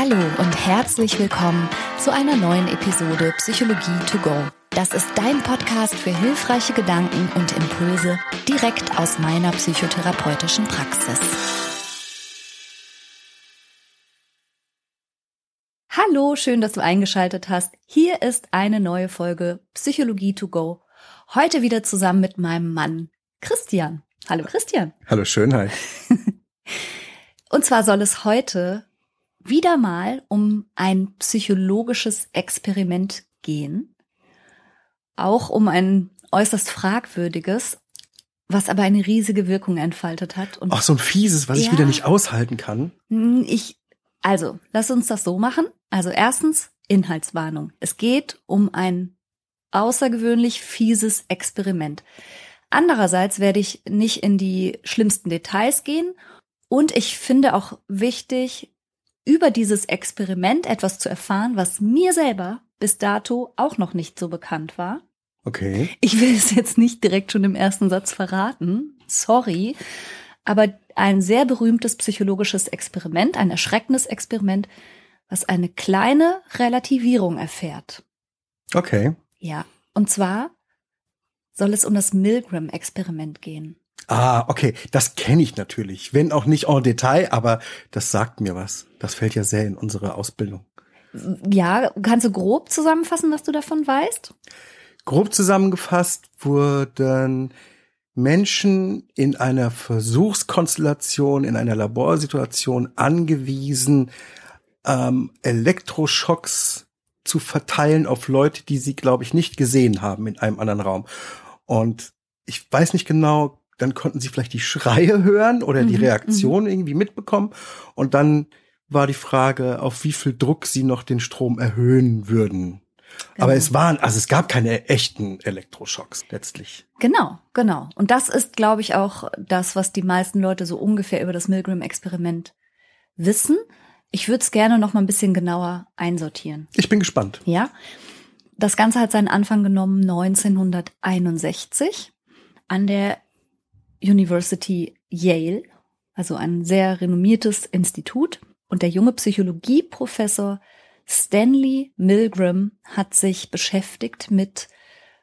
Hallo und herzlich willkommen zu einer neuen Episode Psychologie to go. Das ist dein Podcast für hilfreiche Gedanken und Impulse direkt aus meiner psychotherapeutischen Praxis. Hallo, schön, dass du eingeschaltet hast. Hier ist eine neue Folge Psychologie to go. Heute wieder zusammen mit meinem Mann Christian. Hallo Christian. Hallo Schönheit. Und zwar soll es heute wieder mal um ein psychologisches Experiment gehen. Auch um ein äußerst fragwürdiges, was aber eine riesige Wirkung entfaltet hat. Und Ach, so ein fieses, was ja, ich wieder nicht aushalten kann. Hm, ich, also, lass uns das so machen. Also erstens, Inhaltswarnung. Es geht um ein außergewöhnlich fieses Experiment. Andererseits werde ich nicht in die schlimmsten Details gehen und ich finde auch wichtig, über dieses Experiment etwas zu erfahren, was mir selber bis dato auch noch nicht so bekannt war. Okay. Ich will es jetzt nicht direkt schon im ersten Satz verraten. Sorry. Aber ein sehr berühmtes psychologisches Experiment, ein erschreckendes Experiment, was eine kleine Relativierung erfährt. Okay. Ja. Und zwar soll es um das Milgram-Experiment gehen. Ah, okay, das kenne ich natürlich, wenn auch nicht en Detail, aber das sagt mir was. Das fällt ja sehr in unsere Ausbildung. Ja, kannst du grob zusammenfassen, was du davon weißt? Grob zusammengefasst wurden Menschen in einer Versuchskonstellation, in einer Laborsituation angewiesen, ähm, Elektroschocks zu verteilen auf Leute, die sie, glaube ich, nicht gesehen haben in einem anderen Raum. Und ich weiß nicht genau, dann konnten sie vielleicht die Schreie hören oder die mhm, Reaktion mhm. irgendwie mitbekommen. Und dann war die Frage, auf wie viel Druck sie noch den Strom erhöhen würden. Genau. Aber es waren, also es gab keine echten Elektroschocks letztlich. Genau, genau. Und das ist, glaube ich, auch das, was die meisten Leute so ungefähr über das Milgram-Experiment wissen. Ich würde es gerne noch mal ein bisschen genauer einsortieren. Ich bin gespannt. Ja. Das Ganze hat seinen Anfang genommen 1961 an der University Yale, also ein sehr renommiertes Institut. Und der junge Psychologieprofessor Stanley Milgram hat sich beschäftigt mit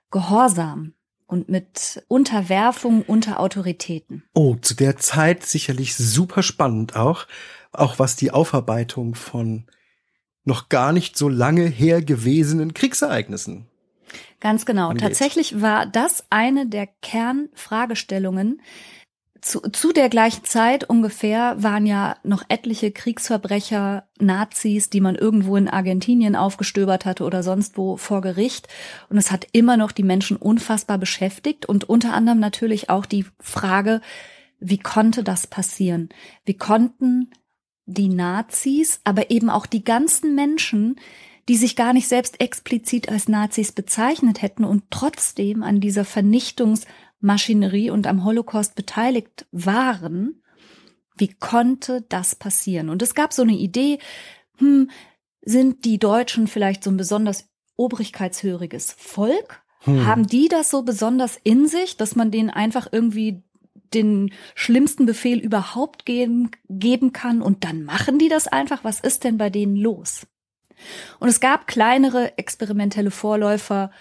Gehorsam und mit Unterwerfung unter Autoritäten. Oh, zu der Zeit sicherlich super spannend auch, auch was die Aufarbeitung von noch gar nicht so lange her gewesenen Kriegsereignissen Ganz genau. Angeht. Tatsächlich war das eine der Kernfragestellungen. Zu, zu der gleichen Zeit ungefähr waren ja noch etliche Kriegsverbrecher, Nazis, die man irgendwo in Argentinien aufgestöbert hatte oder sonst wo vor Gericht. Und es hat immer noch die Menschen unfassbar beschäftigt und unter anderem natürlich auch die Frage, wie konnte das passieren? Wie konnten die Nazis, aber eben auch die ganzen Menschen, die sich gar nicht selbst explizit als Nazis bezeichnet hätten und trotzdem an dieser Vernichtungsmaschinerie und am Holocaust beteiligt waren. Wie konnte das passieren? Und es gab so eine Idee, hm, sind die Deutschen vielleicht so ein besonders obrigkeitshöriges Volk? Hm. Haben die das so besonders in sich, dass man denen einfach irgendwie den schlimmsten Befehl überhaupt geben, geben kann und dann machen die das einfach? Was ist denn bei denen los? Und es gab kleinere experimentelle Vorläufer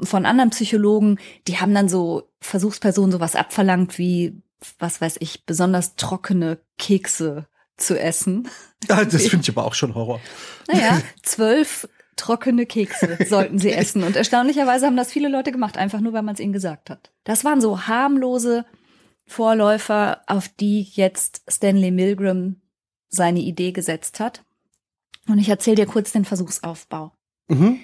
von anderen Psychologen, die haben dann so Versuchspersonen sowas abverlangt wie, was weiß ich, besonders trockene Kekse zu essen. Ja, das finde ich aber auch schon Horror. Naja, zwölf trockene Kekse sollten sie essen. Und erstaunlicherweise haben das viele Leute gemacht, einfach nur, weil man es ihnen gesagt hat. Das waren so harmlose Vorläufer, auf die jetzt Stanley Milgram seine Idee gesetzt hat. Und ich erzähle dir kurz den Versuchsaufbau. Mhm.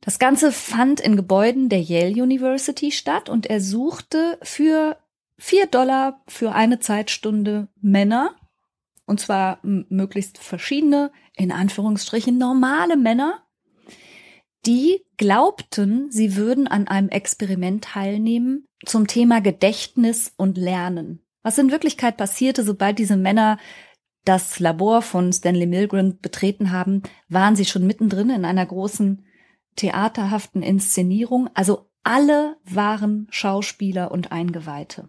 Das Ganze fand in Gebäuden der Yale University statt und er suchte für vier Dollar für eine Zeitstunde Männer, und zwar möglichst verschiedene, in Anführungsstrichen normale Männer, die glaubten, sie würden an einem Experiment teilnehmen zum Thema Gedächtnis und Lernen. Was in Wirklichkeit passierte, sobald diese Männer das Labor von Stanley Milgram betreten haben, waren sie schon mittendrin in einer großen theaterhaften Inszenierung. Also alle waren Schauspieler und Eingeweihte.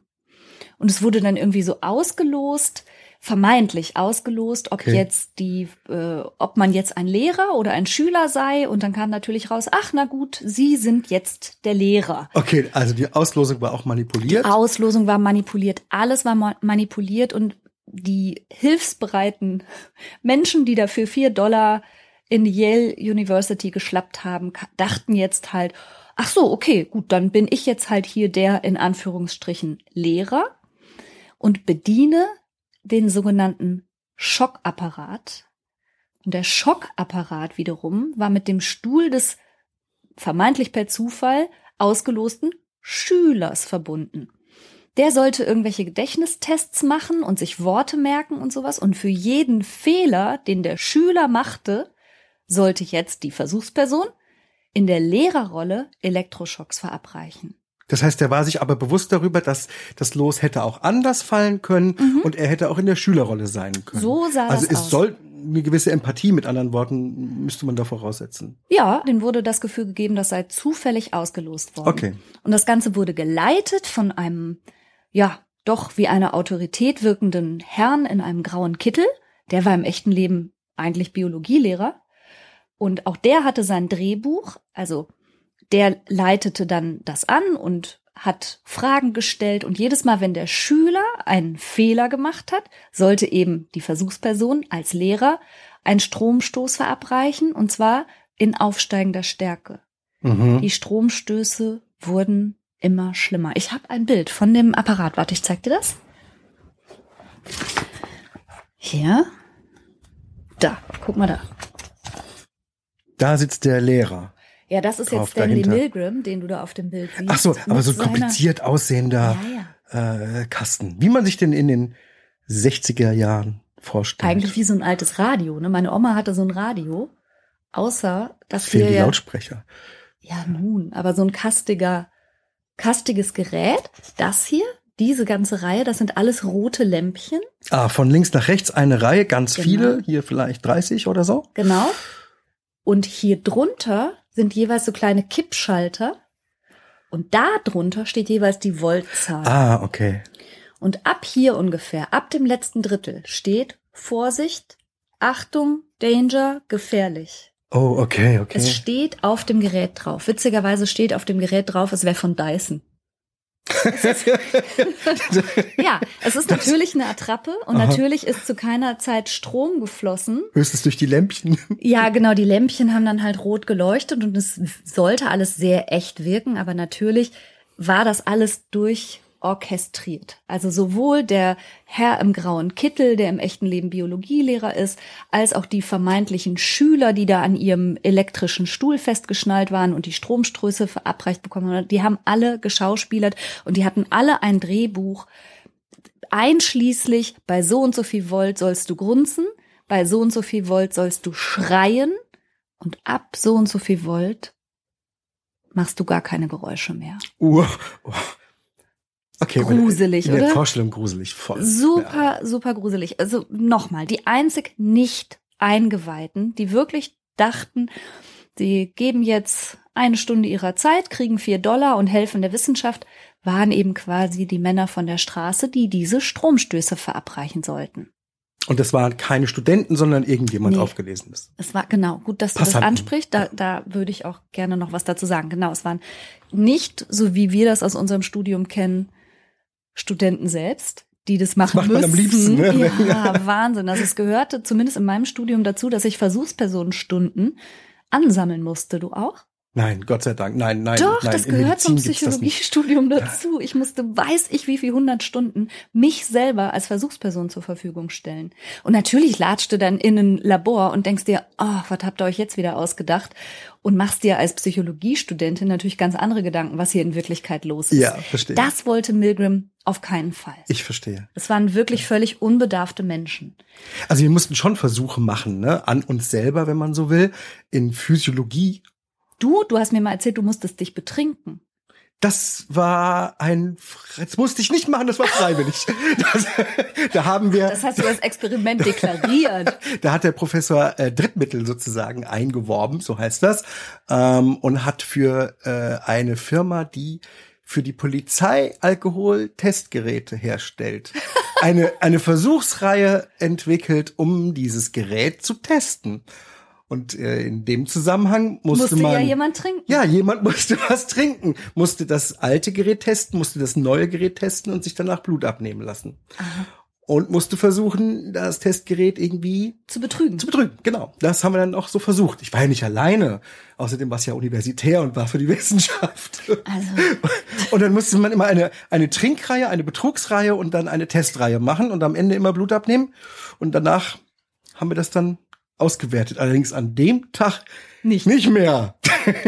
Und es wurde dann irgendwie so ausgelost, vermeintlich ausgelost, ob Okay. jetzt die, äh, ob man jetzt ein Lehrer oder ein Schüler sei. Und dann kam natürlich raus, ach na gut, Sie sind jetzt der Lehrer. Okay, also die Auslosung war auch manipuliert. Auslosung war manipuliert, alles war ma- manipuliert und die hilfsbereiten Menschen, die dafür vier Dollar in die Yale University geschlappt haben, dachten jetzt halt, ach so, okay, gut, dann bin ich jetzt halt hier der in Anführungsstrichen Lehrer und bediene den sogenannten Schockapparat. Und der Schockapparat wiederum war mit dem Stuhl des vermeintlich per Zufall ausgelosten Schülers verbunden. Der sollte irgendwelche Gedächtnistests machen und sich Worte merken und sowas. Und für jeden Fehler, den der Schüler machte, sollte jetzt die Versuchsperson in der Lehrerrolle Elektroschocks verabreichen. Das heißt, er war sich aber bewusst darüber, dass das Los hätte auch anders fallen können und er hätte auch in der Schülerrolle sein können. Mhm. So sah also das es aus. soll eine gewisse Empathie, mit anderen Worten, müsste man da voraussetzen. Ja, dem wurde das Gefühl gegeben, das sei zufällig ausgelost worden. Okay. Und das Ganze wurde geleitet von einem, ja, doch wie eine Autorität wirkenden Herrn in einem grauen Kittel. Der war im echten Leben eigentlich Biologielehrer. Und auch der hatte sein Drehbuch, also der leitete dann das an und hat Fragen gestellt und jedes Mal, wenn der Schüler einen Fehler gemacht hat, sollte eben die Versuchsperson als Lehrer einen Stromstoß verabreichen und zwar in aufsteigender Stärke. Mhm. Die Stromstöße wurden immer schlimmer. Ich habe ein Bild von dem Apparat. Warte, ich zeig dir das. Hier. Da, guck mal da. Da sitzt der Lehrer. Ja, das ist jetzt Stanley dahinter. Milgram, den du da auf dem Bild siehst. Ach so, aber so ein kompliziert aussehender Ja, ja. äh, Kasten. Wie man sich den in den 60er Jahren vorstellt. Eigentlich wie so ein altes Radio. Ne? Meine Oma hatte so ein Radio. Außer, dass fehlen wir die ja, Lautsprecher. ja nun, aber so ein kastiger, kastiges Gerät. Das hier, diese ganze Reihe, das sind alles rote Lämpchen. Ah, von links nach rechts eine Reihe, ganz Genau. viele, hier vielleicht 30 oder so. Genau. Und hier drunter sind jeweils so kleine Kippschalter. Und da drunter steht jeweils die Voltzahl. Ah, okay. Und ab hier ungefähr, ab dem letzten Drittel, steht Vorsicht, Achtung, Danger, gefährlich. Oh, okay, okay. Es steht auf dem Gerät drauf. Witzigerweise steht auf dem Gerät drauf, es wäre von Dyson. Ja, es ist natürlich eine Attrappe und Aha. natürlich ist zu keiner Zeit Strom geflossen. Höchstens durch die Lämpchen. Ja, genau, die Lämpchen haben dann halt rot geleuchtet und es sollte alles sehr echt wirken, aber natürlich war das alles durchorchestriert. Also sowohl der Herr im grauen Kittel, der im echten Leben Biologielehrer ist, als auch die vermeintlichen Schüler, die da an ihrem elektrischen Stuhl festgeschnallt waren und die Stromströße verabreicht bekommen haben, die haben alle geschauspielert und die hatten alle ein Drehbuch, einschließlich bei so und so viel Volt sollst du grunzen, bei so und so viel Volt sollst du schreien und ab so und so viel Volt machst du gar keine Geräusche mehr. Uh, oh. Okay, Gruselig, in der oder? Vorstellung gruselig voll. Super, super gruselig. Also nochmal, die einzig nicht Eingeweihten, die wirklich dachten, sie geben jetzt eine Stunde ihrer Zeit, kriegen vier Dollar und helfen der Wissenschaft, waren eben quasi die Männer von der Straße, die diese Stromstöße verabreichen sollten. Und das waren keine Studenten, sondern irgendjemand Nee. aufgelesenes. Es war genau gut, dass du das Passanten. ansprichst. Da, da würde ich auch gerne noch was dazu sagen. Genau, es waren nicht so wie wir das aus unserem Studium kennen, Studenten selbst, die das machen macht man müssen. am liebsten, ne? Ja, Wahnsinn. Also es gehörte zumindest in meinem Studium dazu, dass ich Versuchspersonenstunden ansammeln musste. Du auch? Nein, Gott sei Dank. Nein, nein, Doch, nein. das gehört zum Medizin. Psychologiestudium dazu. Ich musste, weiß ich wie viel hundert Stunden, mich selber als Versuchsperson zur Verfügung stellen. Und natürlich latscht du dann in ein Labor und denkst dir, oh, was habt ihr euch jetzt wieder ausgedacht? Und machst dir als Psychologiestudentin natürlich ganz andere Gedanken, was hier in Wirklichkeit los ist. Ja, verstehe. Das wollte Milgram auf keinen Fall. Ich verstehe. Es waren wirklich völlig unbedarfte Menschen. Also wir mussten schon Versuche machen, ne, an uns selber, wenn man so will, in Physiologie. Du, du hast mir mal erzählt, du musstest dich betrinken. Das war ein, das musste ich nicht machen, das war freiwillig. Das, da haben wir, Das hast du als Experiment deklariert. da hat der Professor äh, Drittmittel sozusagen eingeworben, so heißt das, ähm, und hat für äh, eine Firma, die für die Polizei Alkoholtestgeräte herstellt, eine, eine Versuchsreihe entwickelt, um dieses Gerät zu testen. Und äh, in dem Zusammenhang musste, musste man. ja jemand trinken. Ja, jemand musste was trinken. Musste das alte Gerät testen, musste das neue Gerät testen und sich danach Blut abnehmen lassen. Aha. Und musste versuchen, das Testgerät irgendwie Zu betrügen. zu betrügen. Genau. Das haben wir dann auch so versucht. Ich war ja nicht alleine. Außerdem war es ja universitär und war für die Wissenschaft. Also, Und dann musste man immer eine, eine Trinkreihe, eine Betrugsreihe und dann eine Testreihe machen und am Ende immer Blut abnehmen. Und danach haben wir das dann ausgewertet. Allerdings an dem Tag Nicht. nicht mehr.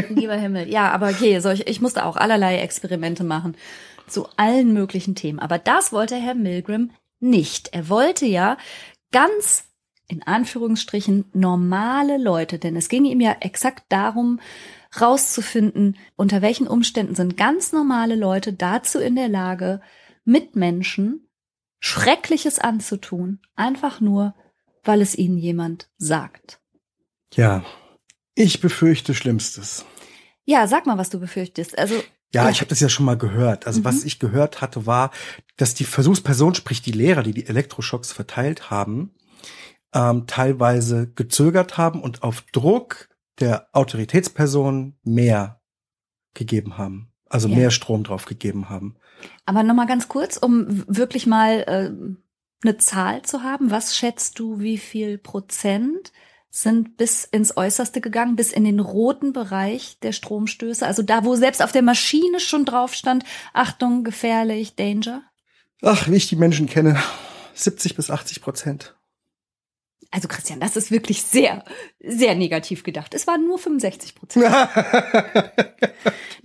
lieber Himmel. Ja, aber okay, solch, ich musste auch allerlei Experimente machen zu allen möglichen Themen. Aber das wollte Herr Milgram nicht. Er wollte ja ganz in Anführungsstrichen normale Leute, denn es ging ihm ja exakt darum, rauszufinden, unter welchen Umständen sind ganz normale Leute dazu in der Lage, Mitmenschen Schreckliches anzutun, einfach nur, weil es ihnen jemand sagt. Ja, ich befürchte Schlimmstes. Ja, sag mal, was du befürchtest. Also Ja, ich habe das ja schon mal gehört. Also was ich gehört hatte, war, dass die Versuchsperson, sprich die Lehrer, die die Elektroschocks verteilt haben, ähm, teilweise gezögert haben und auf Druck der Autoritätsperson mehr gegeben haben. Also Ja. mehr Strom drauf gegeben haben. Aber noch mal ganz kurz, um wirklich mal äh, eine Zahl zu haben. Was schätzt du, wie viel Prozent sind bis ins Äußerste gegangen, bis in den roten Bereich der Stromstöße? Also da, wo selbst auf der Maschine schon drauf stand, Achtung, gefährlich, Danger? Ach, wie ich die Menschen kenne, 70 bis 80 Prozent. Also Christian, das ist wirklich sehr, sehr negativ gedacht. Es waren nur 65 Prozent.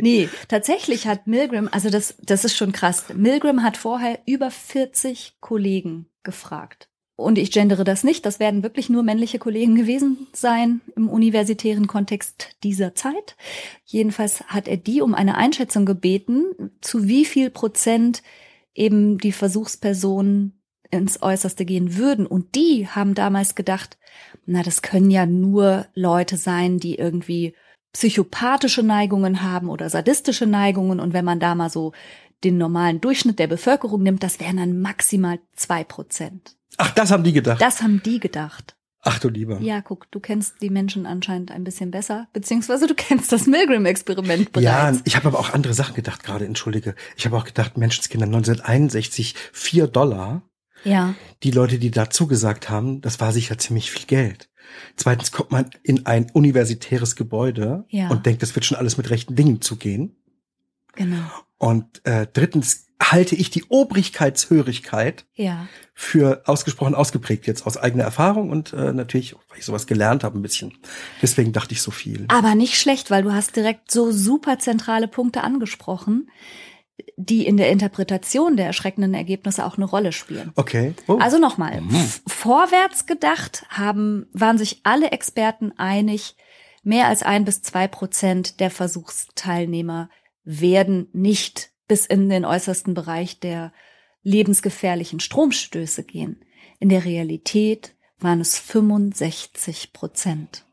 Nee, tatsächlich hat Milgram, also das, das ist schon krass. Milgram hat vorher über 40 Kollegen gefragt. Und ich gendere das nicht, das werden wirklich nur männliche Kollegen gewesen sein im universitären Kontext dieser Zeit. Jedenfalls hat er die um eine Einschätzung gebeten, zu wie viel Prozent eben die Versuchspersonen ins Äußerste gehen würden. Und die haben damals gedacht, na, das können ja nur Leute sein, die irgendwie psychopathische Neigungen haben oder sadistische Neigungen. Und wenn man da mal so den normalen Durchschnitt der Bevölkerung nimmt, das wären dann maximal zwei Prozent. Ach, das haben die gedacht. Das haben die gedacht. Ach du lieber. Ja, guck, du kennst die Menschen anscheinend ein bisschen besser, beziehungsweise du kennst das Milgram-Experiment Ja, bereits. ich habe aber auch andere Sachen gedacht gerade, entschuldige. Ich habe auch gedacht, Menschenskinder 1961, vier Dollar. Ja, Die Leute, die da zugesagt haben, das war sicher ziemlich viel Geld. Zweitens kommt man in ein universitäres Gebäude Ja. und denkt, das wird schon alles mit rechten Dingen zugehen. genau. Und äh, drittens halte ich die Obrigkeitshörigkeit Ja. für ausgesprochen ausgeprägt jetzt aus eigener Erfahrung und äh, natürlich, weil ich sowas gelernt habe ein bisschen. Deswegen dachte ich so viel. Aber nicht schlecht, weil du hast direkt so super zentrale Punkte angesprochen, die in der Interpretation der erschreckenden Ergebnisse auch eine Rolle spielen. Okay. Oh. Also nochmal, Mhm. vorwärts gedacht haben, waren sich alle Experten einig, mehr als ein bis zwei Prozent der Versuchsteilnehmer werden nicht bis in den äußersten Bereich der lebensgefährlichen Stromstöße gehen. In der Realität waren es 65 Prozent.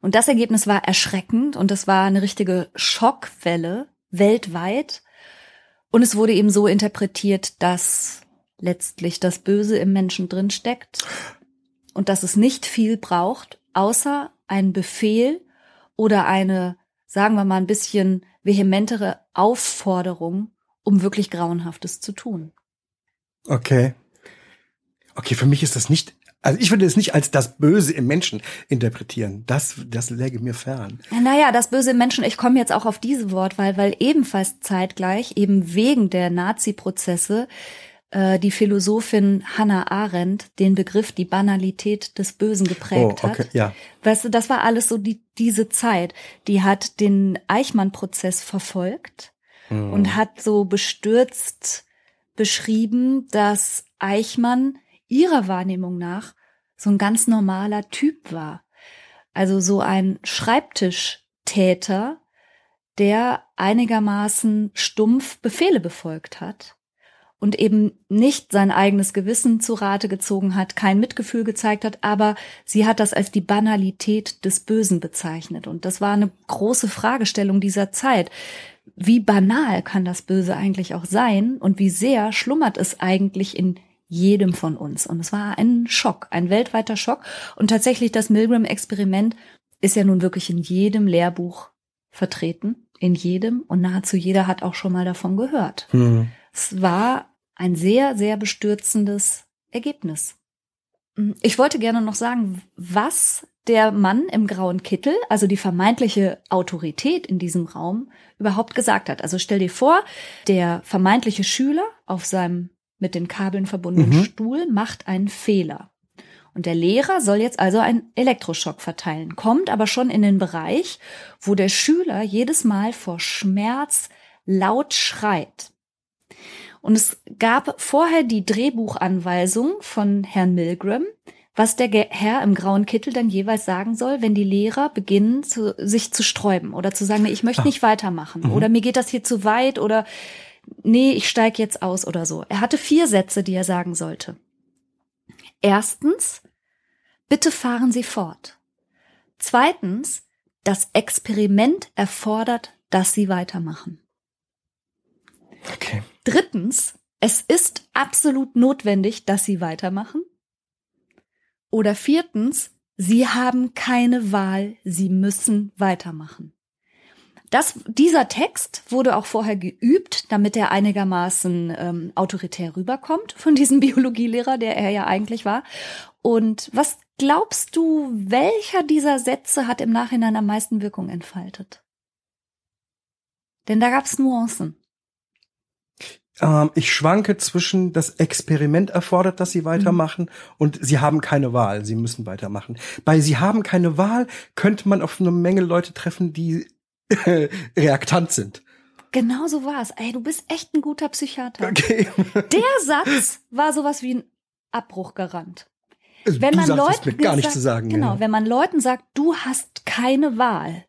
Und das Ergebnis war erschreckend und es war eine richtige Schockwelle weltweit. Und es wurde eben so interpretiert, dass letztlich das Böse im Menschen drin steckt und dass es nicht viel braucht, außer einen Befehl oder eine, sagen wir mal, ein bisschen vehementere Aufforderung, um wirklich Grauenhaftes zu tun. Okay. Okay, für mich ist das nicht, also ich würde es nicht als das Böse im Menschen interpretieren. Das, das läge mir fern. Naja, das Böse im Menschen, ich komme jetzt auch auf diese Wortwahl, weil ebenfalls zeitgleich, eben wegen der Nazi-Prozesse, äh, die Philosophin Hannah Arendt den Begriff die Banalität des Bösen geprägt Oh, okay, hat. ja. Weißt du, das war alles so die, diese Zeit. Die hat den Eichmann-Prozess verfolgt Hm. und hat so bestürzt beschrieben, dass Eichmann ihrer Wahrnehmung nach so ein ganz normaler Typ war. Also so ein Schreibtischtäter, der einigermaßen stumpf Befehle befolgt hat und eben nicht sein eigenes Gewissen zu Rate gezogen hat, kein Mitgefühl gezeigt hat, aber sie hat das als die Banalität des Bösen bezeichnet. Und das war eine große Fragestellung dieser Zeit. wie banal kann das Böse eigentlich auch sein und wie sehr schlummert es eigentlich in jedem von uns. Und es war ein Schock, ein weltweiter Schock. Und tatsächlich das Milgram-Experiment ist ja nun wirklich in jedem Lehrbuch vertreten, in jedem. Und nahezu jeder hat auch schon mal davon gehört. Hm. Es war ein sehr, sehr bestürzendes Ergebnis. Ich wollte gerne noch sagen, was der Mann im grauen Kittel, also die vermeintliche Autorität in diesem Raum, überhaupt gesagt hat. Also stell dir vor, der vermeintliche Schüler auf seinem mit den Kabeln verbundenen mhm. Stuhl macht einen Fehler. Und der Lehrer soll jetzt also einen Elektroschock verteilen, kommt aber schon in den Bereich, wo der Schüler jedes Mal vor Schmerz laut schreit. Und es gab vorher die Drehbuchanweisung von Herrn Milgram, was der Herr im grauen Kittel dann jeweils sagen soll, wenn die Lehrer beginnen, zu, sich zu sträuben oder zu sagen, ich möchte ah. nicht weitermachen mhm. oder mir geht das hier zu weit oder nee, ich steige jetzt aus oder so. Er hatte vier Sätze, die er sagen sollte. Erstens, bitte fahren Sie fort. Zweitens, das Experiment erfordert, dass Sie weitermachen. Okay. Drittens, es ist absolut notwendig, dass Sie weitermachen. Oder viertens, Sie haben keine Wahl, Sie müssen weitermachen. Das, dieser Text wurde auch vorher geübt, damit er einigermaßen ähm, autoritär rüberkommt von diesem Biologielehrer, der er ja eigentlich war. Und was glaubst du, welcher dieser Sätze hat im Nachhinein am meisten Wirkung entfaltet? Denn da gab's Nuancen. Ähm, ich schwanke zwischen das Experiment erfordert, dass sie weitermachen mhm. und sie haben keine Wahl, sie müssen weitermachen. Bei sie haben keine Wahl könnte man auf eine Menge Leute treffen, die reaktant sind. Genau so war es. Ey, du bist echt ein guter Psychiater. Okay. Der Satz war sowas wie ein Abbruchgarant. Also, wenn man Leuten gar nicht zu sagen. Genau, ja. wenn man Leuten sagt, du hast keine Wahl.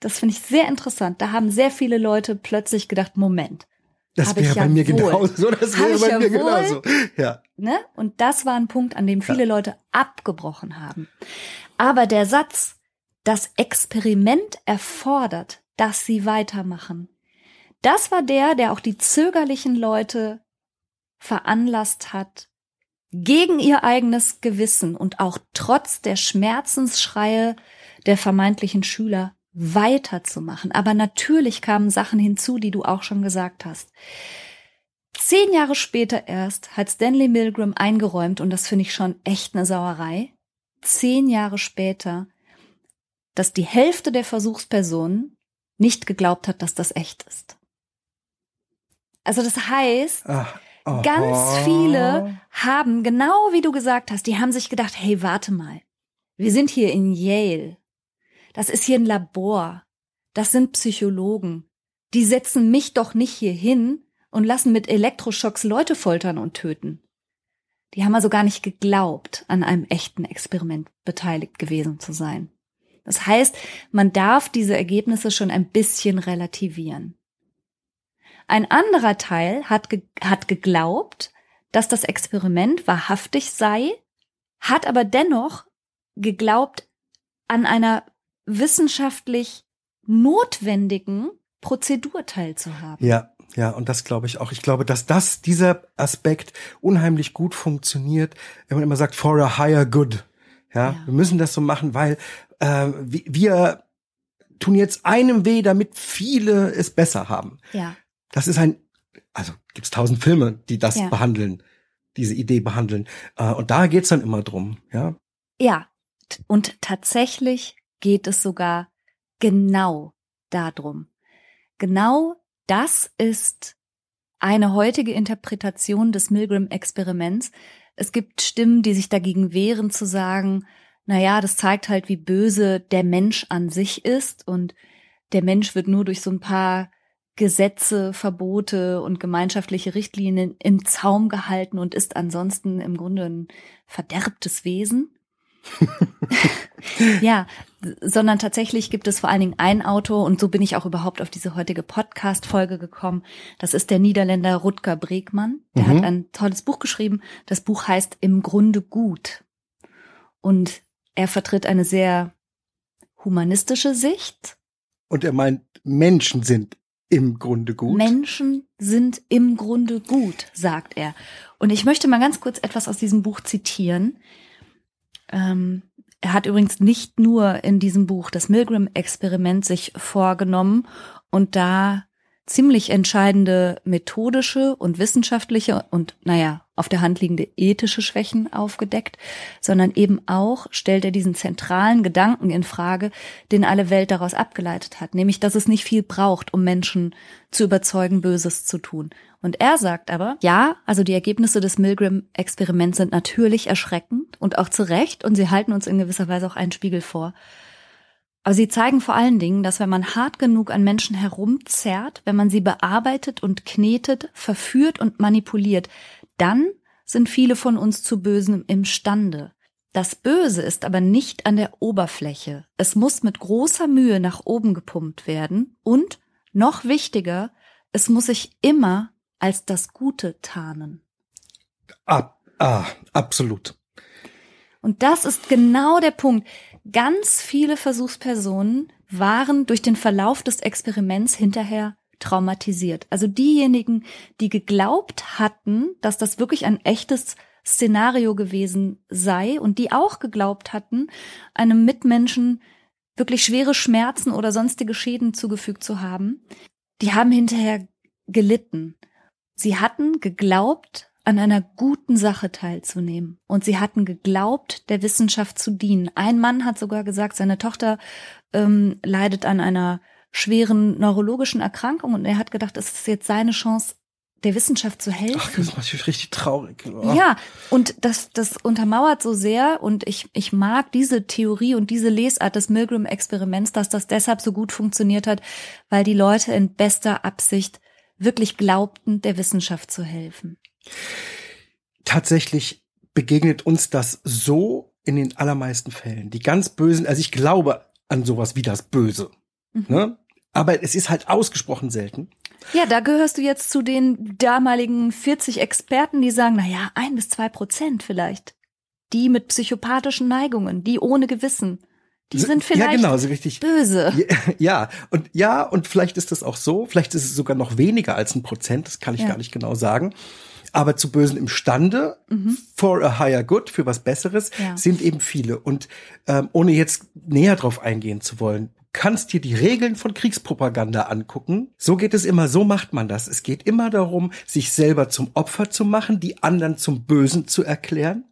Das finde ich sehr interessant. Da haben sehr viele Leute plötzlich gedacht, Moment. Das wäre bei ja mir wohl. genauso. Das wäre bei ja mir wohl. genauso. Ja. Ne? Und das war ein Punkt, an dem viele. Leute abgebrochen haben. Aber der Satz, das Experiment erfordert, dass sie weitermachen. Das war der, der auch die zögerlichen Leute veranlasst hat, gegen ihr eigenes Gewissen und auch trotz der Schmerzensschreie der vermeintlichen Schüler weiterzumachen. Aber natürlich kamen Sachen hinzu, die du auch schon gesagt hast. Zehn Jahre später erst hat Stanley Milgram eingeräumt, und das finde ich schon echt eine Sauerei, zehn Jahre später, dass die Hälfte der Versuchspersonen nicht geglaubt hat, dass das echt ist. Also das heißt, Ach, ganz viele haben, genau wie du gesagt hast, die haben sich gedacht, hey, warte mal, wir sind hier in Yale. Das ist hier ein Labor. Das sind Psychologen. Die setzen mich doch nicht hier hin und lassen mit Elektroschocks Leute foltern und töten. Die haben also gar nicht geglaubt, an einem echten Experiment beteiligt gewesen zu sein. Das heißt, man darf diese Ergebnisse schon ein bisschen relativieren. Ein anderer Teil hat, ge hat geglaubt, dass das Experiment wahrhaftig sei, hat aber dennoch geglaubt, an einer wissenschaftlich notwendigen Prozedur teilzuhaben. Ja, ja, und das glaube ich auch. Ich glaube, dass das, dieser Aspekt unheimlich gut funktioniert, wenn man immer sagt, for a higher good. Ja, ja. wir müssen das so machen, weil äh, wir tun jetzt einem weh, damit viele es besser haben. Ja. Das ist ein, also gibt's tausend Filme, die das ja. behandeln, diese Idee behandeln. Äh, und da geht's dann immer drum, ja. Ja, und tatsächlich geht es sogar genau darum. Genau das ist eine heutige Interpretation des Milgram-Experiments. Es gibt Stimmen, die sich dagegen wehren zu sagen, naja, das zeigt halt, wie böse der Mensch an sich ist und der Mensch wird nur durch so ein paar Gesetze, Verbote und gemeinschaftliche Richtlinien im Zaum gehalten und ist ansonsten im Grunde ein verderbtes Wesen. ja, sondern tatsächlich gibt es vor allen Dingen ein Autor und so bin ich auch überhaupt auf diese heutige Podcast-Folge gekommen. Das ist der Niederländer Rutger Bregmann. Der mhm. hat ein tolles Buch geschrieben. Das Buch heißt Im Grunde gut. Und er vertritt eine sehr humanistische Sicht. Und er meint, Menschen sind im Grunde gut. Menschen sind im Grunde gut, sagt er. Und ich möchte mal ganz kurz etwas aus diesem Buch zitieren. Ähm, er hat übrigens nicht nur in diesem Buch das Milgram-Experiment sich vorgenommen und da ziemlich entscheidende methodische und wissenschaftliche und, naja, auf der Hand liegende ethische Schwächen aufgedeckt, sondern eben auch stellt er diesen zentralen Gedanken in Frage, den alle Welt daraus abgeleitet hat, nämlich, dass es nicht viel braucht, um Menschen zu überzeugen, Böses zu tun. Und er sagt aber, ja, also die Ergebnisse des Milgram-Experiments sind natürlich erschreckend und auch zu Recht und sie halten uns in gewisser Weise auch einen Spiegel vor. Aber sie zeigen vor allen Dingen, dass wenn man hart genug an Menschen herumzerrt, wenn man sie bearbeitet und knetet, verführt und manipuliert, dann sind viele von uns zu Bösen imstande. Das Böse ist aber nicht an der Oberfläche. Es muss mit großer Mühe nach oben gepumpt werden und, noch wichtiger, es muss sich immer als das Gute tarnen. Ah, ah, absolut. Und das ist genau der Punkt. Ganz viele Versuchspersonen waren durch den Verlauf des Experiments hinterher traumatisiert. Also diejenigen, die geglaubt hatten, dass das wirklich ein echtes Szenario gewesen sei und die auch geglaubt hatten, einem Mitmenschen wirklich schwere Schmerzen oder sonstige Schäden zugefügt zu haben, die haben hinterher gelitten. Sie hatten geglaubt, an einer guten Sache teilzunehmen. Und sie hatten geglaubt, der Wissenschaft zu dienen. Ein Mann hat sogar gesagt, seine Tochter ähm, leidet an einer schweren neurologischen Erkrankung und er hat gedacht, es ist jetzt seine Chance, der Wissenschaft zu helfen. Ach, das macht mich richtig traurig. Oh. Ja, und das, das untermauert so sehr und ich, ich mag diese Theorie und diese Lesart des Milgram-Experiments, dass das deshalb so gut funktioniert hat, weil die Leute in bester Absicht wirklich glaubten, der Wissenschaft zu helfen. Tatsächlich begegnet uns das so in den allermeisten Fällen. Die ganz bösen, also ich glaube an sowas wie das Böse. Mhm. Ne? Aber es ist halt ausgesprochen selten. Ja, da gehörst du jetzt zu den damaligen 40 Experten, die sagen, na ja, ein bis zwei Prozent vielleicht. Die mit psychopathischen Neigungen, die ohne Gewissen. Die sind vielleicht ja, genau, so richtig. böse. Ja, und ja, und vielleicht ist das auch so. Vielleicht ist es sogar noch weniger als ein Prozent. Das kann ich ja. gar nicht genau sagen aber zu Bösen imstande, mhm. for a higher good, für was Besseres, ja. sind eben viele. Und ähm, ohne jetzt näher drauf eingehen zu wollen, kannst dir die Regeln von Kriegspropaganda angucken. So geht es immer, so macht man das. Es geht immer darum, sich selber zum Opfer zu machen, die anderen zum Bösen zu erklären.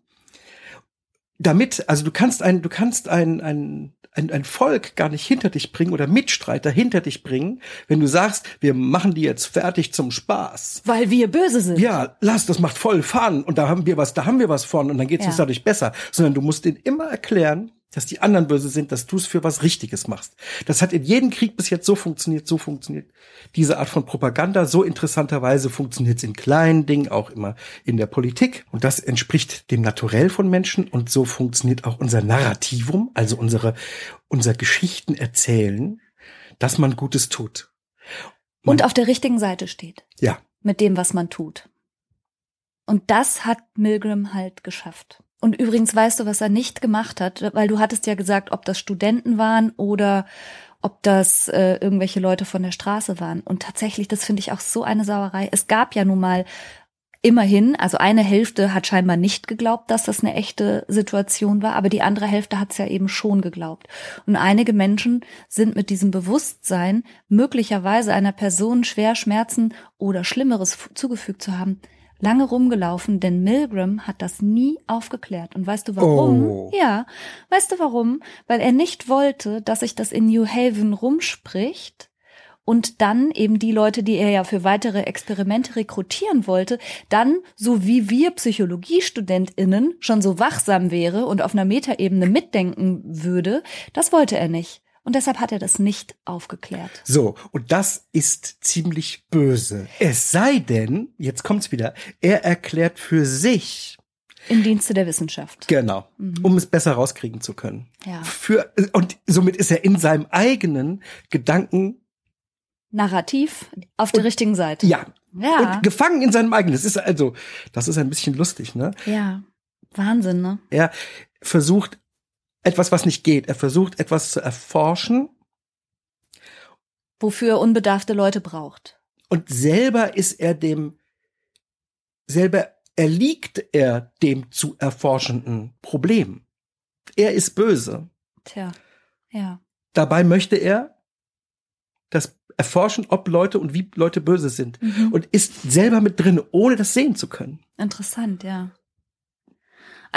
Damit, also du kannst ein, du kannst ein, ein ein, ein Volk gar nicht hinter dich bringen oder Mitstreiter hinter dich bringen, wenn du sagst, wir machen die jetzt fertig zum Spaß. Weil wir böse sind. Ja, lass, das macht voll Fun und da haben wir was, da haben wir was von und dann geht's ja. uns dadurch besser. Sondern du musst denen immer erklären, dass die anderen böse sind, dass du es für was Richtiges machst. Das hat in jedem Krieg bis jetzt so funktioniert, so funktioniert. Diese Art von Propaganda, so interessanterweise funktioniert es in kleinen Dingen, auch immer in der Politik. Und das entspricht dem Naturell von Menschen. Und so funktioniert auch unser Narrativum, also unsere, unser Geschichten erzählen, dass man Gutes tut. Man, und auf der richtigen Seite steht. Ja. Mit dem, was man tut. Und das hat Milgram halt geschafft. Und übrigens weißt du, was er nicht gemacht hat, weil du hattest ja gesagt, ob das Studenten waren oder ob das äh, irgendwelche Leute von der Straße waren. Und tatsächlich, das finde ich auch so eine Sauerei. Es gab ja nun mal immerhin, also eine Hälfte hat scheinbar nicht geglaubt, dass das eine echte Situation war, aber die andere Hälfte hat es ja eben schon geglaubt. Und einige Menschen sind mit diesem Bewusstsein, möglicherweise einer Person schwer Schmerzen oder Schlimmeres zugefügt zu haben, lange rumgelaufen, denn Milgram hat das nie aufgeklärt. Und weißt du warum? Oh. Ja, weißt du warum? Weil er nicht wollte, dass sich das in New Haven rumspricht und dann eben die Leute, die er ja für weitere Experimente rekrutieren wollte, dann, so wie wir PsychologiestudentInnen schon so wachsam wäre und auf einer Metaebene mitdenken würde, das wollte er nicht. Und deshalb hat er das nicht aufgeklärt. So, und das ist ziemlich böse. Es sei denn, jetzt kommt's wieder, er erklärt für sich. Im Dienste der Wissenschaft. Genau. Mhm. Um es besser rauskriegen zu können. Ja. Für, und somit ist er in seinem eigenen Gedanken Narrativ auf der richtigen Seite. Ja. Ja. Und gefangen in seinem eigenen. Das ist also, das ist ein bisschen lustig, ne? Ja. Wahnsinn, ne? Er versucht etwas, was nicht geht. Er versucht etwas zu erforschen Wofür er unbedarfte Leute braucht. Und selber ist er dem, selber erliegt er dem zu erforschenden Problem. Er ist böse. Tja, ja. Dabei möchte er das erforschen, ob Leute und wie Leute böse sind. Mhm. Und ist selber mit drin, ohne das sehen zu können. Interessant, ja.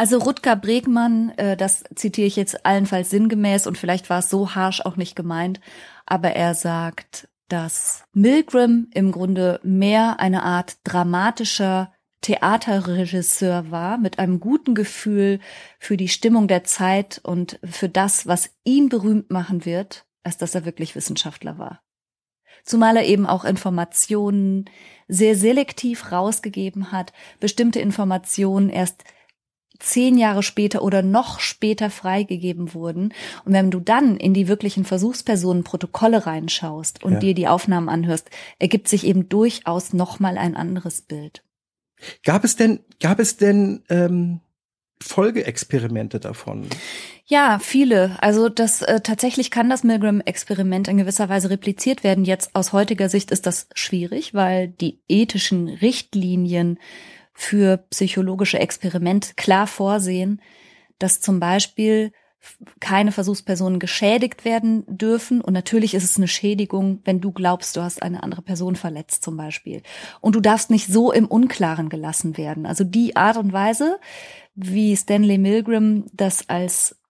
Also Rutger Bregmann, äh, das zitiere ich jetzt allenfalls sinngemäß und vielleicht war es so harsh auch nicht gemeint, aber er sagt, dass Milgram im Grunde mehr eine Art dramatischer Theaterregisseur war, mit einem guten Gefühl für die Stimmung der Zeit und für das, was ihn berühmt machen wird, als dass er wirklich Wissenschaftler war. Zumal er eben auch Informationen sehr selektiv rausgegeben hat, bestimmte Informationen erst zehn Jahre später oder noch später freigegeben wurden. Und wenn du dann in die wirklichen Versuchspersonen Protokolle reinschaust und ja. dir die Aufnahmen anhörst, ergibt sich eben durchaus nochmal ein anderes Bild. Gab es denn, gab es denn ähm, Folgeexperimente davon? Ja, viele. Also das äh, tatsächlich kann das Milgram-Experiment in gewisser Weise repliziert werden. Jetzt aus heutiger Sicht ist das schwierig, weil die ethischen Richtlinien für psychologische Experimente klar vorsehen, dass zum Beispiel keine Versuchspersonen geschädigt werden dürfen. Und natürlich ist es eine Schädigung, wenn du glaubst, du hast eine andere Person verletzt zum Beispiel. Und du darfst nicht so im Unklaren gelassen werden. Also die Art und Weise, wie Stanley Milgram das als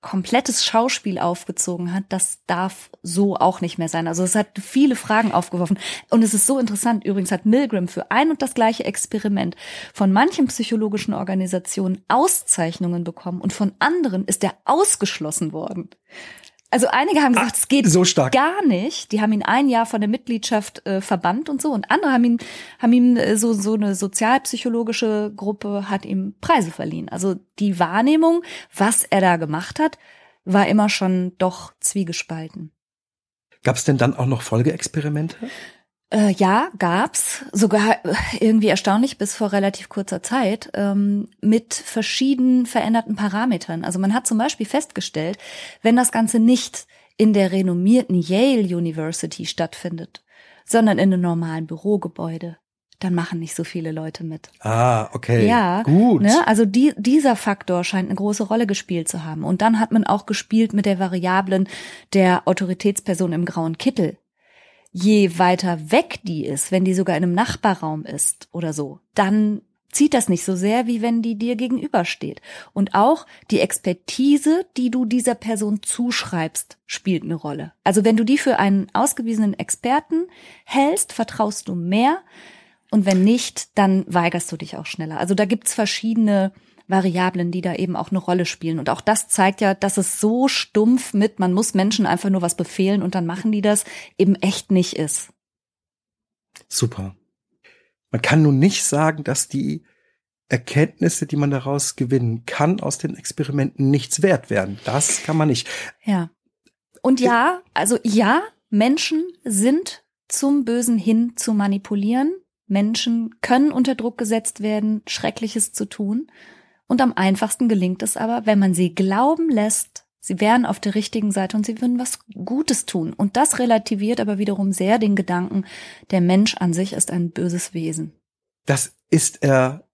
komplettes Schauspiel aufgezogen hat, das darf so auch nicht mehr sein. Also es hat viele Fragen aufgeworfen. Und es ist so interessant, übrigens hat Milgram für ein und das gleiche Experiment von manchen psychologischen Organisationen Auszeichnungen bekommen und von anderen ist er ausgeschlossen worden. Also einige haben gesagt, Ach, es geht so stark. gar nicht. Die haben ihn ein Jahr von der Mitgliedschaft äh, verbannt und so. Und andere haben ihn, haben ihm äh, so so eine sozialpsychologische Gruppe hat ihm Preise verliehen. Also die Wahrnehmung, was er da gemacht hat, war immer schon doch zwiegespalten. Gab es denn dann auch noch Folgeexperimente? Äh, ja, gab's sogar äh, irgendwie erstaunlich bis vor relativ kurzer Zeit ähm, mit verschiedenen veränderten Parametern. Also man hat zum Beispiel festgestellt, wenn das Ganze nicht in der renommierten Yale University stattfindet, sondern in einem normalen Bürogebäude, dann machen nicht so viele Leute mit. Ah, okay. Ja, gut. Ne, also die, dieser Faktor scheint eine große Rolle gespielt zu haben. Und dann hat man auch gespielt mit der Variablen der Autoritätsperson im grauen Kittel je weiter weg die ist, wenn die sogar in einem Nachbarraum ist oder so, dann zieht das nicht so sehr, wie wenn die dir gegenübersteht. Und auch die Expertise, die du dieser Person zuschreibst, spielt eine Rolle. Also wenn du die für einen ausgewiesenen Experten hältst, vertraust du mehr. Und wenn nicht, dann weigerst du dich auch schneller. Also da gibt's verschiedene Variablen, die da eben auch eine Rolle spielen. Und auch das zeigt ja, dass es so stumpf mit, man muss Menschen einfach nur was befehlen und dann machen die das, eben echt nicht ist. Super. Man kann nun nicht sagen, dass die Erkenntnisse, die man daraus gewinnen kann, aus den Experimenten nichts wert werden. Das kann man nicht. Ja. Und ja, also ja, Menschen sind zum Bösen hin zu manipulieren. Menschen können unter Druck gesetzt werden, Schreckliches zu tun. Und am einfachsten gelingt es aber, wenn man sie glauben lässt, sie wären auf der richtigen Seite und sie würden was Gutes tun. Und das relativiert aber wiederum sehr den Gedanken, der Mensch an sich ist ein böses Wesen. Das ist er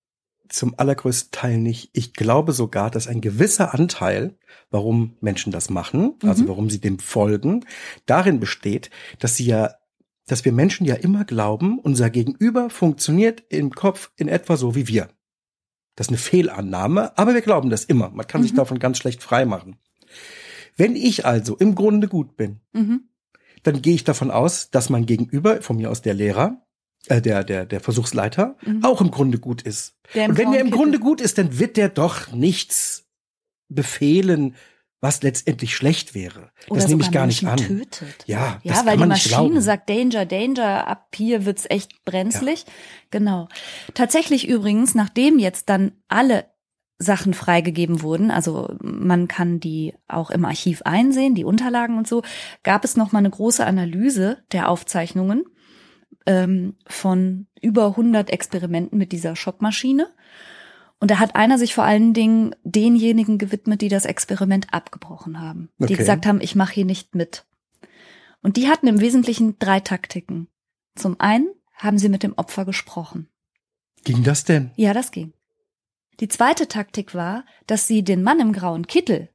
zum allergrößten Teil nicht. Ich glaube sogar, dass ein gewisser Anteil, warum Menschen das machen, also mhm. warum sie dem folgen, darin besteht, dass sie ja dass wir Menschen ja immer glauben, unser Gegenüber funktioniert im Kopf in etwa so wie wir. Das ist eine Fehlannahme, aber wir glauben das immer. Man kann mhm. sich davon ganz schlecht freimachen. Wenn ich also im Grunde gut bin, mhm. dann gehe ich davon aus, dass mein Gegenüber, von mir aus der Lehrer, äh, der, der, der Versuchsleiter, mhm. auch im Grunde gut ist. Und wenn der im Grunde gut ist, dann wird der doch nichts befehlen, was letztendlich schlecht wäre. Oder das nehme ich gar Menschen nicht an. Tötet. Ja, ja das weil die Maschine sagt Danger, Danger, ab hier wird's echt brenzlig. Ja. Genau. Tatsächlich übrigens, nachdem jetzt dann alle Sachen freigegeben wurden, also man kann die auch im Archiv einsehen, die Unterlagen und so, gab es noch mal eine große Analyse der Aufzeichnungen ähm, von über 100 Experimenten mit dieser Schockmaschine. Und da hat einer sich vor allen Dingen denjenigen gewidmet, die das Experiment abgebrochen haben. Okay. Die gesagt haben, ich mache hier nicht mit. Und die hatten im Wesentlichen drei Taktiken. Zum einen haben sie mit dem Opfer gesprochen. Ging das denn? Ja, das ging. Die zweite Taktik war, dass sie den Mann im grauen Kittel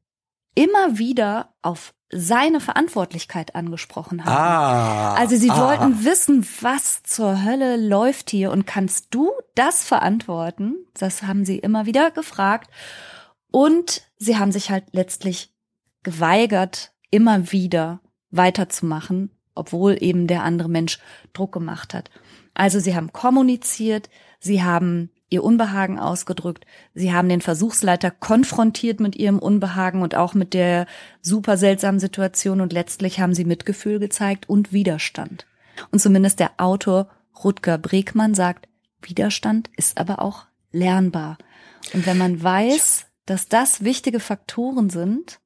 immer wieder auf seine Verantwortlichkeit angesprochen haben. Ah, also sie ah. wollten wissen, was zur Hölle läuft hier und kannst du das verantworten? Das haben sie immer wieder gefragt. Und sie haben sich halt letztlich geweigert, immer wieder weiterzumachen, obwohl eben der andere Mensch Druck gemacht hat. Also sie haben kommuniziert, sie haben ihr Unbehagen ausgedrückt. Sie haben den Versuchsleiter konfrontiert mit ihrem Unbehagen und auch mit der super seltsamen Situation und letztlich haben sie Mitgefühl gezeigt und Widerstand. Und zumindest der Autor Rutger Bregmann sagt, Widerstand ist aber auch lernbar. Und wenn man weiß, dass das wichtige Faktoren sind,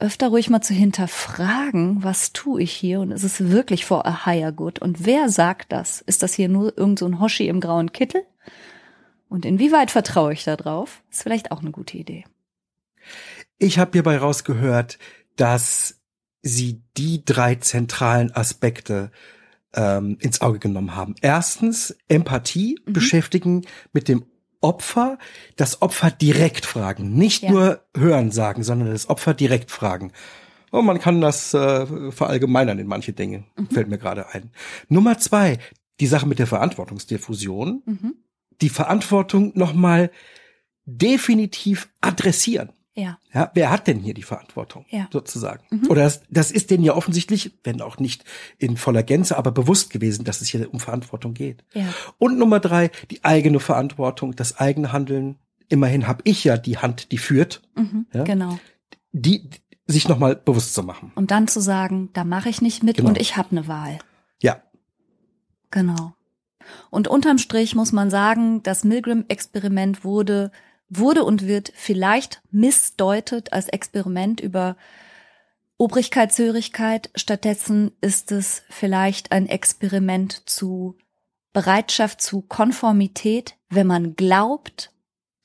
öfter ruhig mal zu hinterfragen, was tue ich hier und ist es wirklich for a higher good und wer sagt das? Ist das hier nur irgend so ein Hoshi im grauen Kittel? Und inwieweit vertraue ich da drauf? Ist vielleicht auch eine gute Idee. Ich habe hierbei rausgehört, dass sie die drei zentralen Aspekte ähm, ins Auge genommen haben. Erstens Empathie, mhm. beschäftigen mit dem Opfer, das Opfer direkt fragen, nicht ja. nur hören sagen, sondern das Opfer direkt fragen. Und man kann das äh, verallgemeinern in manche Dinge, mhm. fällt mir gerade ein. Nummer zwei, die Sache mit der Verantwortungsdiffusion. Mhm. Die Verantwortung nochmal definitiv adressieren. Ja. ja. Wer hat denn hier die Verantwortung? Ja. Sozusagen. Mhm. Oder das, das ist denen ja offensichtlich, wenn auch nicht in voller Gänze, aber bewusst gewesen, dass es hier um Verantwortung geht. Ja. Und Nummer drei, die eigene Verantwortung, das eigene Handeln. Immerhin habe ich ja die Hand, die führt. Mhm, ja? Genau. Die sich nochmal bewusst zu machen. Und dann zu sagen, da mache ich nicht mit genau. und ich habe eine Wahl. Ja. Genau. Und unterm Strich muss man sagen, das Milgram-Experiment wurde wurde und wird vielleicht missdeutet als Experiment über Obrigkeitshörigkeit. Stattdessen ist es vielleicht ein Experiment zu Bereitschaft zu Konformität, wenn man glaubt,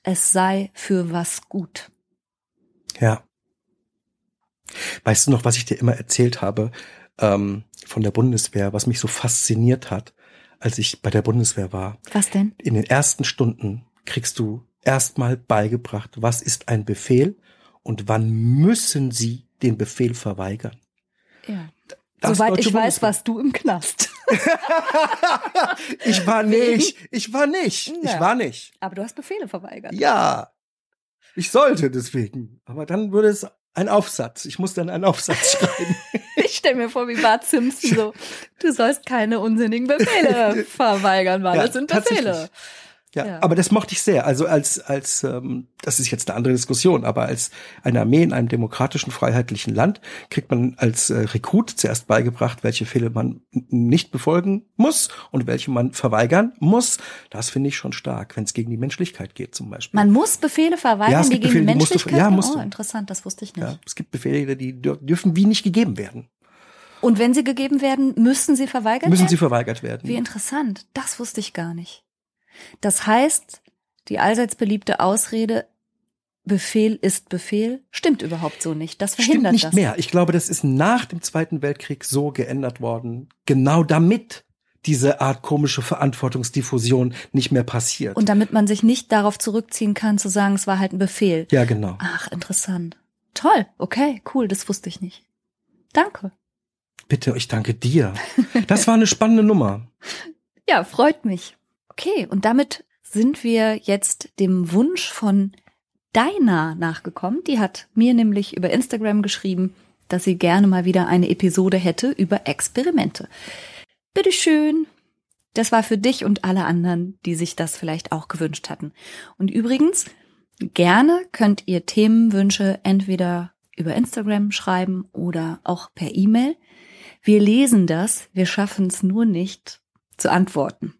es sei für was gut. Ja. Weißt du noch, was ich dir immer erzählt habe ähm, von der Bundeswehr, was mich so fasziniert hat, als ich bei der Bundeswehr war? Was denn? In den ersten Stunden kriegst du erstmal beigebracht, was ist ein Befehl und wann müssen Sie den Befehl verweigern. Ja. Das Soweit ich weiß, warst du im Knast. ich war nicht. Ich war nicht. Ja. Ich war nicht. Aber du hast Befehle verweigert. Ja. Ich sollte deswegen. Aber dann würde es ein Aufsatz. Ich muss dann einen Aufsatz schreiben. ich stelle mir vor, wie Bart Simpson so, du sollst keine unsinnigen Befehle verweigern, weil ja, das sind Befehle. Ja, ja, aber das mochte ich sehr. Also als als ähm, das ist jetzt eine andere Diskussion, aber als eine Armee in einem demokratischen, freiheitlichen Land kriegt man als äh, Rekrut zuerst beigebracht, welche Fehler man nicht befolgen muss und welche man verweigern muss. Das finde ich schon stark, wenn es gegen die Menschlichkeit geht zum Beispiel. Man muss Befehle verweigern, ja, die gegen Befehle, die Menschlichkeit gehen. Ja, musst oh, du. interessant, das wusste ich nicht. Ja, es gibt Befehle, die dürfen wie nicht gegeben werden. Und wenn sie gegeben werden, müssen sie verweigert müssen werden? Müssen sie verweigert werden. Wie interessant. Das wusste ich gar nicht. Das heißt, die allseits beliebte Ausrede, Befehl ist Befehl, stimmt überhaupt so nicht. Das verhindert stimmt nicht das. mehr. Ich glaube, das ist nach dem Zweiten Weltkrieg so geändert worden, genau damit diese Art komische Verantwortungsdiffusion nicht mehr passiert. Und damit man sich nicht darauf zurückziehen kann, zu sagen, es war halt ein Befehl. Ja, genau. Ach, interessant. Toll, okay, cool, das wusste ich nicht. Danke. Bitte, ich danke dir. Das war eine spannende Nummer. Ja, freut mich. Okay, und damit sind wir jetzt dem Wunsch von Deiner nachgekommen. Die hat mir nämlich über Instagram geschrieben, dass sie gerne mal wieder eine Episode hätte über Experimente. Bitteschön. Das war für dich und alle anderen, die sich das vielleicht auch gewünscht hatten. Und übrigens, gerne könnt ihr Themenwünsche entweder über Instagram schreiben oder auch per E-Mail. Wir lesen das, wir schaffen es nur nicht zu antworten.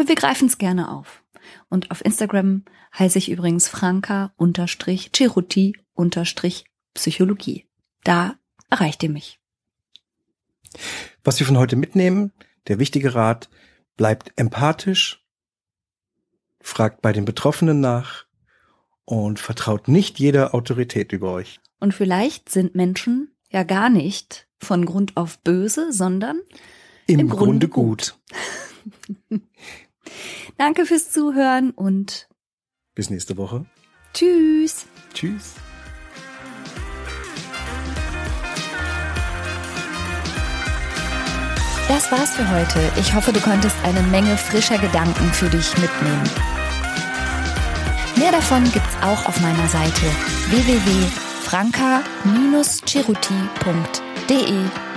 Aber wir greifen es gerne auf. Und auf Instagram heiße ich übrigens Franka-Ceruti-Psychologie. Da erreicht ihr mich. Was wir von heute mitnehmen, der wichtige Rat, bleibt empathisch, fragt bei den Betroffenen nach und vertraut nicht jeder Autorität über euch. Und vielleicht sind Menschen ja gar nicht von Grund auf böse, sondern im, im Grunde, Grunde, gut. gut. Danke fürs Zuhören und bis nächste Woche. Tschüss. Tschüss. Das war's für heute. Ich hoffe, du konntest eine Menge frischer Gedanken für dich mitnehmen. Mehr davon gibt's auch auf meiner Seite www.franca-ceruti.de